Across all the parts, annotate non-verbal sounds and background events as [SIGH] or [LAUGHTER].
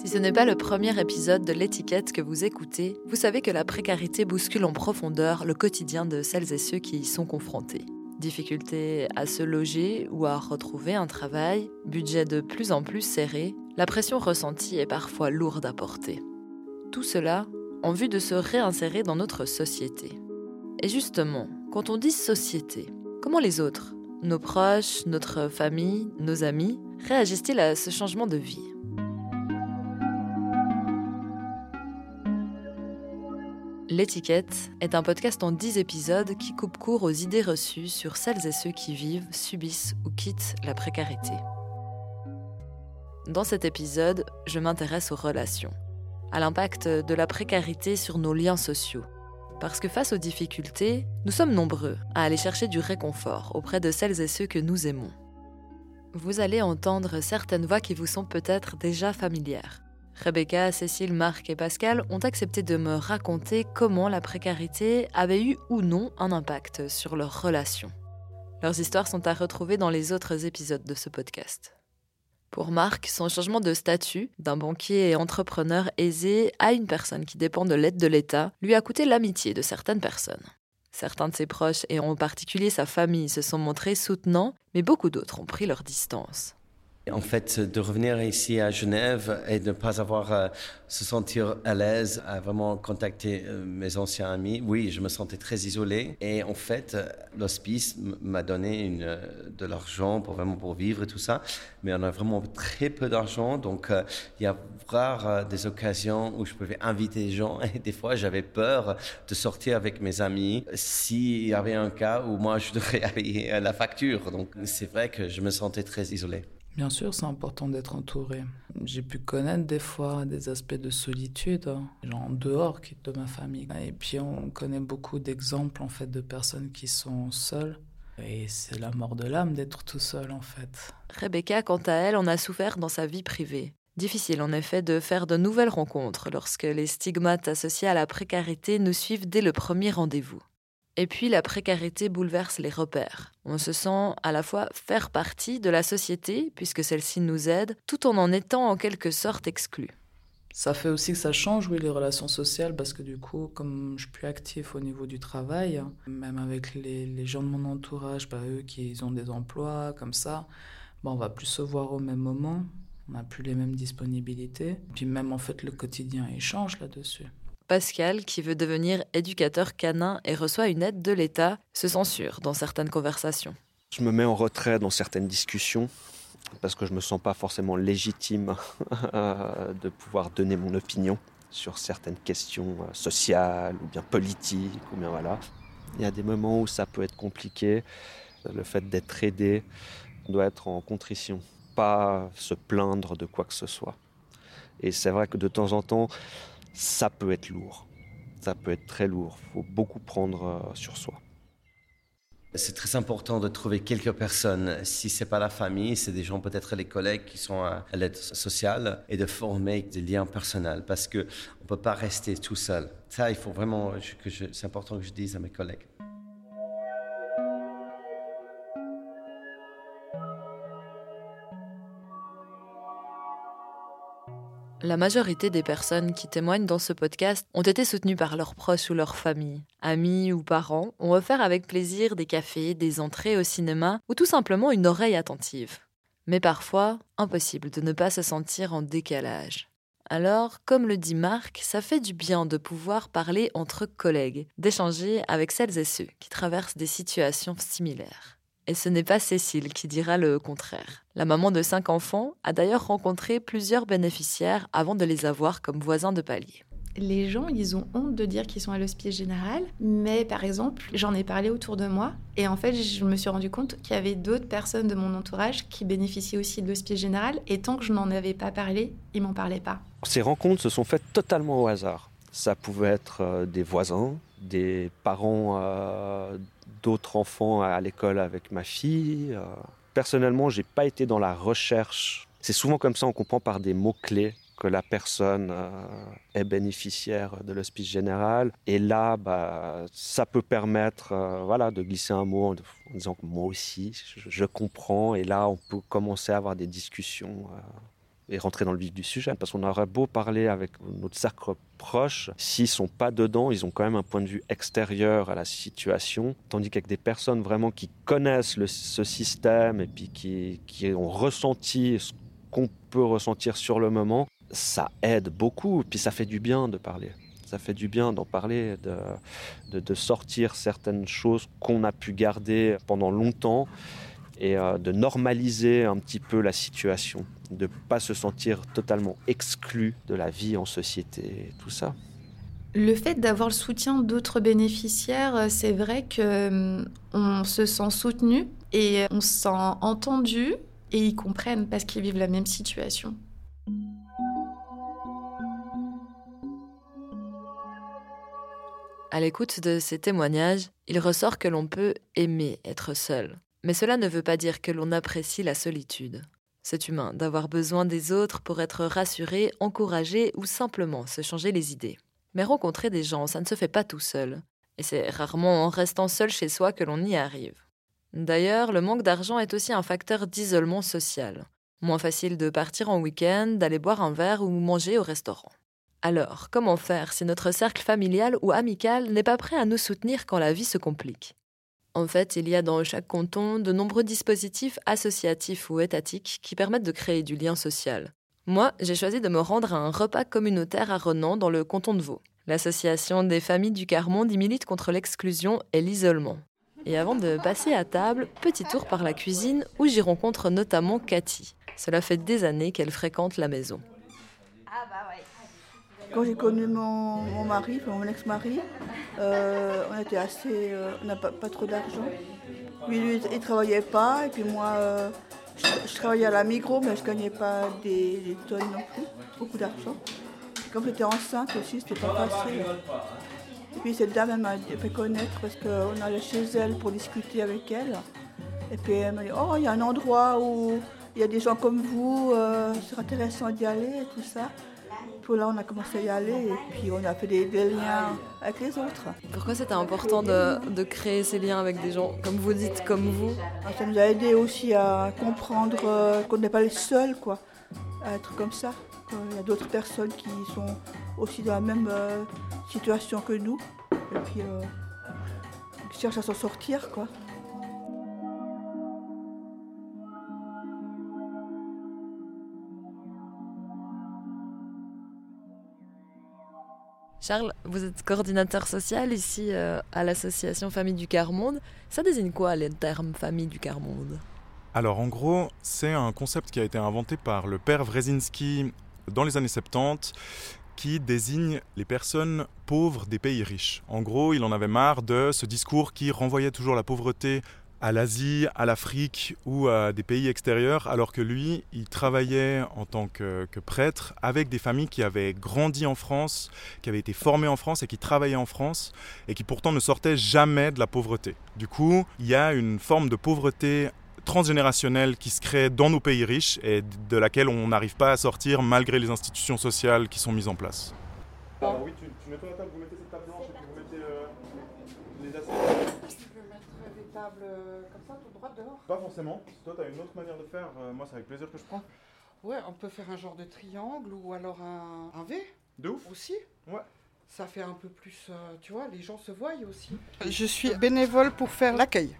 Si ce n'est pas le premier épisode de l'étiquette que vous écoutez, vous savez que la précarité bouscule en profondeur le quotidien de celles et ceux qui y sont confrontés. Difficulté à se loger ou à retrouver un travail, budget de plus en plus serré, la pression ressentie est parfois lourde à porter. Tout cela en vue de se réinsérer dans notre société. Et justement, quand on dit société, comment les autres, nos proches, notre famille, nos amis, réagissent-ils à ce changement de vie? L'étiquette est un podcast en 10 épisodes qui coupe court aux idées reçues sur celles et ceux qui vivent, subissent ou quittent la précarité. Dans cet épisode, je m'intéresse aux relations, à l'impact de la précarité sur nos liens sociaux. Parce que face aux difficultés, nous sommes nombreux à aller chercher du réconfort auprès de celles et ceux que nous aimons. Vous allez entendre certaines voix qui vous sont peut-être déjà familières. Rebecca, Cécile, Marc et Pascal ont accepté de me raconter comment la précarité avait eu ou non un impact sur leurs relations. Leurs histoires sont à retrouver dans les autres épisodes de ce podcast. Pour Marc, son changement de statut d'un banquier et entrepreneur aisé à une personne qui dépend de l'aide de l'État lui a coûté l'amitié de certaines personnes. Certains de ses proches, et en particulier sa famille, se sont montrés soutenants, mais beaucoup d'autres ont pris leur distance. En fait, de revenir ici à Genève et de ne pas avoir à euh, se sentir à l'aise à vraiment contacter euh, mes anciens amis, oui, je me sentais très isolé. Et en fait, euh, l'hospice m'a donné de l'argent pour vraiment pour vivre et tout ça. Mais on a vraiment très peu d'argent, donc il y a rare des occasions où je pouvais inviter les gens. Et des fois, j'avais peur de sortir avec mes amis s'il y avait un cas où moi je devrais [LAUGHS] payer la facture. Donc c'est vrai que je me sentais très isolé. Bien sûr, c'est important d'être entouré. J'ai pu connaître des fois des aspects de solitude, hein, genre en dehors de ma famille. Et puis on connaît beaucoup d'exemples en fait de personnes qui sont seules. Et c'est la mort de l'âme d'être tout seul en fait. Rebecca, quant à elle, en a souffert dans sa vie privée. Difficile en effet de faire de nouvelles rencontres lorsque les stigmates associés à la précarité nous suivent dès le premier rendez-vous. Et puis la précarité bouleverse les repères. On se sent à la fois faire partie de la société, puisque celle-ci nous aide, tout en en étant en quelque sorte exclu. Ça fait aussi que ça change, oui, les relations sociales, parce que du coup, comme je suis plus actif au niveau du travail, même avec les, gens de mon entourage, bah, eux qui ont des emplois comme ça, bah, on va plus se voir au même moment, on n'a plus les mêmes disponibilités. Puis même en fait, le quotidien échange là-dessus. Pascal, qui veut devenir éducateur canin et reçoit une aide de l'État, se censure dans certaines conversations. Je me mets en retrait dans certaines discussions parce que je me sens pas forcément légitime [LAUGHS] de pouvoir donner mon opinion sur certaines questions euh, sociales ou bien politiques ou bien voilà. Il y a des moments où ça peut être compliqué. Le fait d'être aidé doit être en contrition, pas se plaindre de quoi que ce soit. Et c'est vrai que de temps en temps, ça peut être lourd. Ça peut être très lourd. Il faut beaucoup prendre euh, sur soi. C'est très important de trouver quelques personnes. Si c'est pas la famille, c'est des gens peut-être les collègues qui sont à l'aide sociale et de former des liens personnels parce que on peut pas rester tout seul. Ça, il faut vraiment que c'est important que je dise à mes collègues. La majorité des personnes qui témoignent dans ce podcast ont été soutenues par leurs proches ou leurs familles. Amis ou parents ont offert avec plaisir des cafés, des entrées au cinéma ou tout simplement une oreille attentive. Mais parfois, impossible de ne pas se sentir en décalage. Alors, comme le dit Marc, ça fait du bien de pouvoir parler entre collègues, d'échanger avec celles et ceux qui traversent des situations similaires. Et ce n'est pas Cécile qui dira le contraire. La maman de cinq enfants a d'ailleurs rencontré plusieurs bénéficiaires avant de les avoir comme voisins de palier. Les gens, ils ont honte de dire qu'ils sont à l'hospice général, mais par exemple, j'en ai parlé autour de moi, et en fait, je me suis rendu compte qu'il y avait d'autres personnes de mon entourage qui bénéficiaient aussi de l'hospice général, et tant que je n'en avais pas parlé, ils m'en parlaient pas. Ces rencontres se sont faites totalement au hasard. Ça pouvait être euh, des voisins, des parents euh, d'autres enfants à l'école avec ma fille. Euh. Personnellement, j'ai pas été dans la recherche. C'est souvent comme ça, on comprend par des mots-clés que la personne euh, est bénéficiaire de l'hospice général. Et là, bah, ça peut permettre euh, voilà, de glisser un mot en, disant que moi aussi, je, comprends. Et là, on peut commencer à avoir des discussions et rentrer dans le vif du sujet. Parce qu'on aurait beau parler avec notre cercle proche, s'ils sont pas dedans, ils ont quand même un point de vue extérieur à la situation. Tandis qu'avec des personnes vraiment qui connaissent ce système et puis qui, ont ressenti ce qu'on peut ressentir sur le moment, ça aide beaucoup. Puis ça fait du bien de parler. Ça fait du bien d'en parler, de, de, sortir certaines choses qu'on a pu garder pendant longtemps et euh, de normaliser un petit peu la situation de ne pas se sentir totalement exclu de la vie en société, tout ça. Le fait d'avoir le soutien d'autres bénéficiaires, euh, c'est vrai que euh, on se sent soutenu et on se sent entendu et ils comprennent parce qu'ils vivent la même situation. À l'écoute de ces témoignages, il ressort que l'on peut aimer être seul. Mais cela ne veut pas dire que l'on apprécie la solitude. C'est humain d'avoir besoin des autres pour être rassuré, encouragé ou simplement se changer les idées. Mais rencontrer des gens, ça ne se fait pas tout seul. Et c'est rarement en restant seul chez soi que l'on y arrive. D'ailleurs, le manque d'argent est aussi un facteur d'isolement social. Moins facile de partir en week-end, d'aller boire un verre ou manger au restaurant. Alors, comment faire si notre cercle familial ou amical n'est pas prêt à nous soutenir quand la vie se complique? En fait, il y a dans chaque canton de nombreux dispositifs associatifs ou étatiques qui permettent de créer du lien social. Moi, j'ai choisi de me rendre à un repas communautaire à Renan dans le canton de Vaud. L'association des familles du Carmonde y milite contre l'exclusion et l'isolement. Et avant de passer à table, petit tour par la cuisine où j'y rencontre notamment Cathy. Cela fait des années qu'elle fréquente la maison. Quand j'ai connu mon, mari, mon ex-mari, euh, on était assez, euh, on n'a pas, trop d'argent. Lui, lui, il travaillait pas, et puis moi, euh, je, travaillais à la Migros, mais je gagnais pas des, tonnes non plus, beaucoup d'argent. Comme j'étais enceinte aussi, c'était pas facile. Et puis cette dame, elle m'a fait connaître parce qu'on allait chez elle pour discuter avec elle. Et puis elle m'a dit, oh, il y a un endroit où il y a des gens comme vous, c'est intéressant d'y aller et tout ça là, on a commencé à y aller et puis on a fait des, liens avec les autres. Pourquoi c'était important de, créer ces liens avec des gens, comme vous dites, comme vous ah, Ça nous a aidé aussi à comprendre euh, qu'on n'est pas les seuls quoi, à être comme ça. Il y a d'autres personnes qui sont aussi dans la même euh, situation que nous et puis euh, qui cherchent à s'en sortir. quoi. Charles, vous êtes coordinateur social ici euh, à l'association Famille du Quart-Monde. Ça désigne quoi le terme Famille du Quart-Monde? Alors en gros, c'est un concept qui a été inventé par le père Wrezinski dans les années 70 qui désigne les personnes pauvres des pays riches. En gros, il en avait marre de ce discours qui renvoyait toujours la pauvreté à l'Asie, à l'Afrique ou à des pays extérieurs, alors que lui, il travaillait en tant que, prêtre avec des familles qui avaient grandi en France, qui avaient été formées en France et qui travaillaient en France, et qui pourtant ne sortaient jamais de la pauvreté. Du coup, il y a une forme de pauvreté transgénérationnelle qui se crée dans nos pays riches et de laquelle on n'arrive pas à sortir malgré les institutions sociales qui sont mises en place mettez cette table blanche et puis vous mettez euh, les assiettes. Euh, comme ça, tout droit dehors Pas forcément. Si toi, tu as une autre manière de faire, euh, moi, c'est avec plaisir que je prends. Ouais, on peut faire un genre de triangle ou alors un, un V. De ouf Aussi Ouais. Ça fait un peu plus, euh, tu vois, les gens se voient aussi. Je suis bénévole pour faire l'accueil.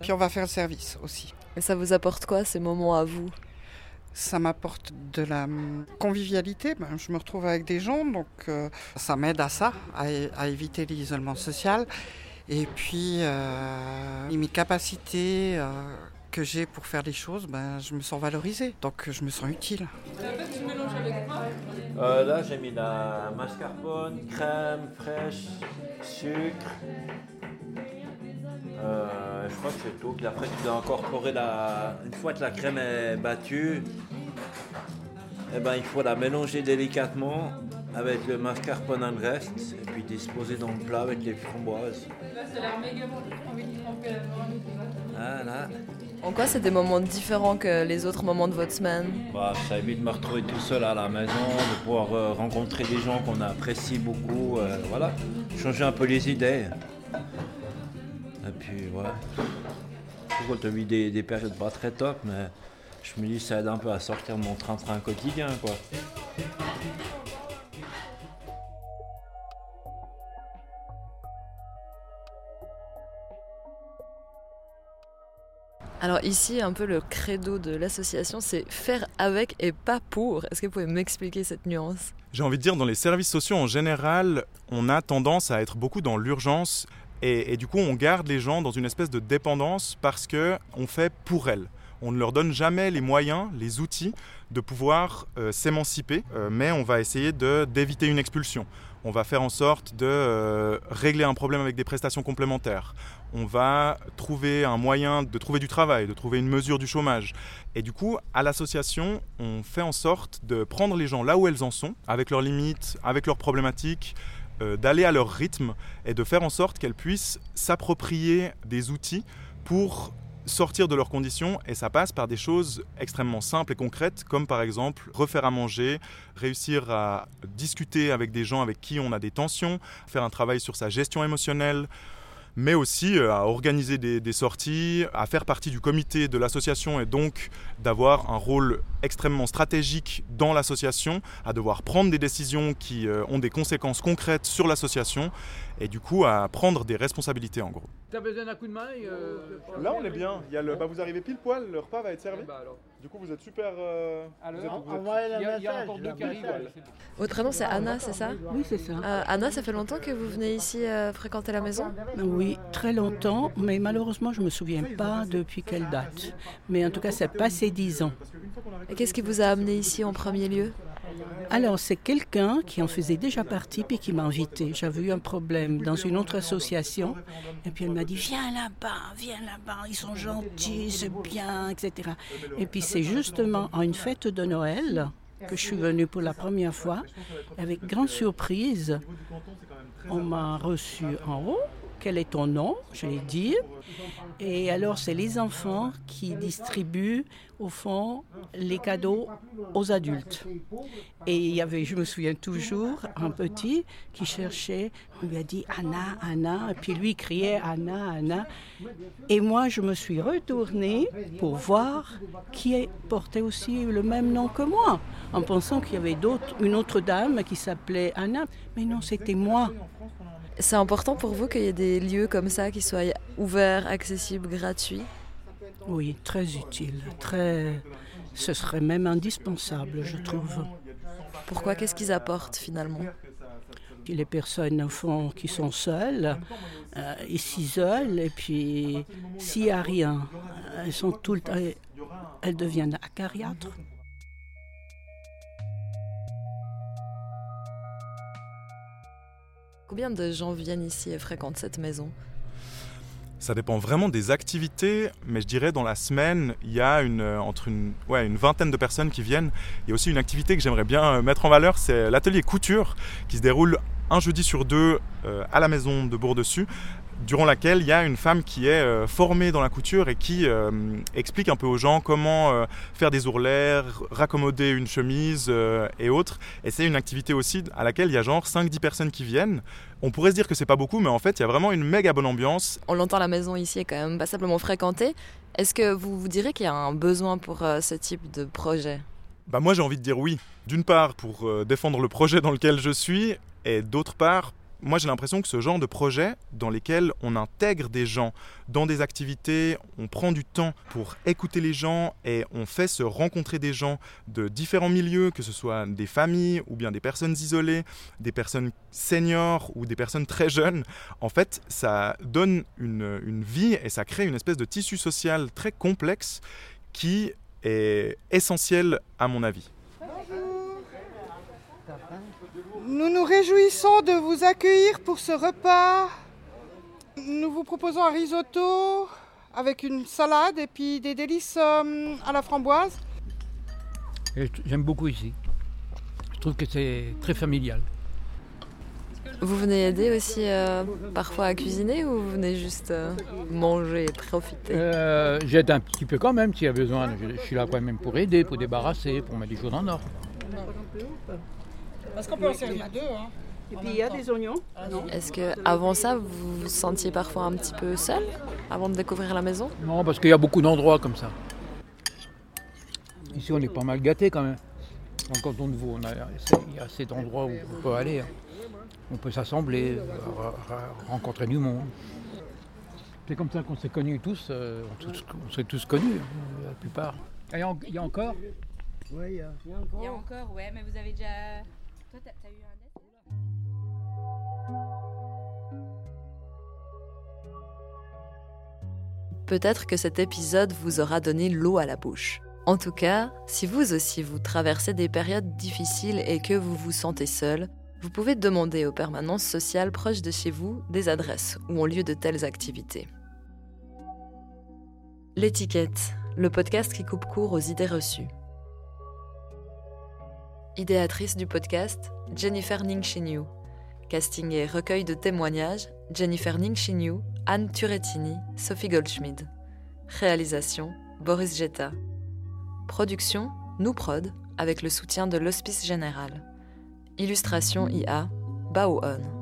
Puis on va faire le service aussi. Et ça vous apporte quoi ces moments à vous? Ça m'apporte de la convivialité. Ben, je me retrouve avec des gens, donc ça m'aide à ça, à, à éviter l'isolement social. Et puis, euh, mes capacités euh, que j'ai pour faire des choses, ben, je me sens valorisée. Donc, je me sens utile. Euh, là, j'ai mis la mascarpone, crème fraîche, sucre. je crois que c'est tout. Puis après, tu dois incorporer la. Une fois que la crème est battue, eh ben, il faut la mélanger délicatement avec le mascarpone en reste et puis disposer dans le plat avec les framboises. Voilà. En quoi c'est des moments différents que les autres moments de votre semaine? Bah, Ça évite de me retrouver tout seul à la maison, de pouvoir euh, rencontrer des gens qu'on apprécie beaucoup. Euh, voilà, changer un peu les idées. Et puis, ouais. Je trouve qu'on a eu des, des périodes pas très top, mais Je me dis, ça aide un peu à sortir de mon train-train quotidien, quoi. Alors ici, un peu le credo de l'association, c'est faire avec et pas pour. Est-ce que vous pouvez m'expliquer cette nuance? J'ai envie de dire, dans les services sociaux en général, on a tendance à être beaucoup dans l'urgence et, du coup on garde les gens dans une espèce de dépendance parce que on fait pour elles. On ne leur donne jamais les moyens, les outils de pouvoir euh, s'émanciper, euh, mais on va essayer d'éviter une expulsion. On va faire en sorte de euh, régler un problème avec des prestations complémentaires. On va trouver un moyen de trouver du travail, de trouver une mesure du chômage. Et du coup, à l'association, on fait en sorte de prendre les gens là où elles en sont, avec leurs limites, avec leurs problématiques, euh, d'aller à leur rythme et de faire en sorte qu'elles puissent s'approprier des outils pour sortir de leurs conditions et ça passe par des choses extrêmement simples et concrètes comme par exemple refaire à manger, réussir à discuter avec des gens avec qui on a des tensions, faire un travail sur sa gestion émotionnelle, mais aussi euh, à organiser des, des, sorties, à faire partie du comité de l'association et donc d'avoir un rôle extrêmement stratégique dans l'association, à devoir prendre des décisions qui euh, ont des conséquences concrètes sur l'association et du coup à prendre des responsabilités en gros. T'as besoin d'un coup de main euh, Là on est bien, Il y a le, bah, vous arrivez pile poil, le repas va être servi. Bah, alors. Du coup vous êtes super... Euh, alors, vous êtes, on, vous êtes... il, y a, il y a encore deux qui arrivent. Votre prénom c'est Anna, c'est ça Oui c'est ça. Euh, Anna, ça fait longtemps que vous venez ici euh, fréquenter la maison Oui, très longtemps, mais malheureusement je ne me souviens pas depuis quelle date. Mais en tout cas c'est passé dix ans. Et qu'est-ce qui vous a amené ici en premier lieu? Alors, c'est quelqu'un qui en faisait déjà partie puis qui m'a invité. J'avais eu un problème dans une autre association et puis elle m'a dit Viens là-bas, viens là-bas, ils sont gentils, c'est bien, etc. Et puis c'est justement à une fête de Noël que je suis venue pour la première fois. Avec grande surprise, on m'a reçu en haut. Quel est ton nom Je l'ai dit. Et alors, c'est les enfants qui distribuent, au fond, les cadeaux aux adultes. Et il y avait, je me souviens toujours, un petit qui cherchait, on lui a dit Anna, Anna, et puis lui criait Anna, Anna. Et moi, je me suis retournée pour voir qui portait aussi le même nom que moi, en pensant qu'il y avait une autre dame qui s'appelait Anna. Mais non, c'était moi. C'est important pour vous qu'il y ait des lieux comme ça qui soient ouverts, accessibles, gratuits? Oui, très utile. Très... Ce serait même indispensable, je trouve. Pourquoi? Qu'est-ce qu'ils apportent finalement? Les personnes au fond qui sont seules, euh, ils s'isolent et puis s'il n'y a rien, elles sont tout le temps, elles deviennent acariâtres. Combien de gens viennent ici et fréquentent cette maison? Ça dépend vraiment des activités, mais je dirais dans la semaine, il y a une, entre une, ouais, une vingtaine de personnes qui viennent. Il y a aussi une activité que j'aimerais bien mettre en valeur, c'est l'atelier couture qui se déroule un jeudi sur deux euh, à la maison de Bourg-Dessus durant laquelle il y a une femme qui est euh, formée dans la couture et qui euh, explique un peu aux gens comment euh, faire des ourlets, raccommoder une chemise euh, et autres. Et c'est une activité aussi à laquelle il y a genre 5-10 personnes qui viennent. On pourrait se dire que c'est pas beaucoup, mais en fait, il y a vraiment une méga bonne ambiance. On l'entend, la maison ici est quand même passablement fréquentée. Est-ce que vous vous direz qu'il y a un besoin pour ce type de projet? Bah moi j'ai envie de dire oui. D'une part pour défendre le projet dans lequel je suis, et d'autre part moi j'ai l'impression que ce genre de projet dans lesquels on intègre des gens dans des activités, on prend du temps pour écouter les gens et on fait se rencontrer des gens de différents milieux, que ce soit des familles ou bien des personnes isolées, des personnes seniors ou des personnes très jeunes, en fait ça donne une, une vie et ça crée une espèce de tissu social très complexe qui est essentiel à mon avis. Nous nous réjouissons de vous accueillir pour ce repas. Nous vous proposons un risotto avec une salade et puis des délices euh, à la framboise. J'aime beaucoup ici. Je trouve que c'est très familial. Vous venez aider aussi euh, parfois à cuisiner ou vous venez juste euh, manger et profiter? Euh, J'aide un petit peu quand même s'il y a besoin. Je, je, suis là quand même pour aider, pour débarrasser, pour mettre des choses en ordre. Parce qu'on peut en servir deux. Hein. Et puis il y a des oignons. Est-ce que avant ça, vous vous sentiez parfois un petit peu seul avant de découvrir la maison? Non, parce qu'il y a beaucoup d'endroits comme ça. Ici, on est pas mal gâté quand même. En canton de Vaud, on a, il y a cet endroit où on peut aller. Hein. On peut s'assembler, rencontrer du monde. C'est comme ça qu'on s'est connus tous, euh, on s'est tous connus, la plupart. Il y, a, il y a encore? Oui, il y a. Il y a encore, ouais, mais vous avez déjà. Toi, t'as as eu un Peut-être que cet épisode vous aura donné l'eau à la bouche. En tout cas, si vous aussi vous traversez des périodes difficiles et que vous vous sentez seul, vous pouvez demander aux permanences sociales proches de chez vous des adresses ou ont lieu de telles activités. L'étiquette, le podcast qui coupe court aux idées reçues. Idéatrice du podcast, Jennifer Ningshiniu. Casting et recueil de témoignages, Jennifer Ningshiniu, Anne Turettini, Sophie Goldschmidt. Réalisation, Boris Jetta. Production, Nous Prod, avec le soutien de l'Hospice Général. Illustration IA, Bao On.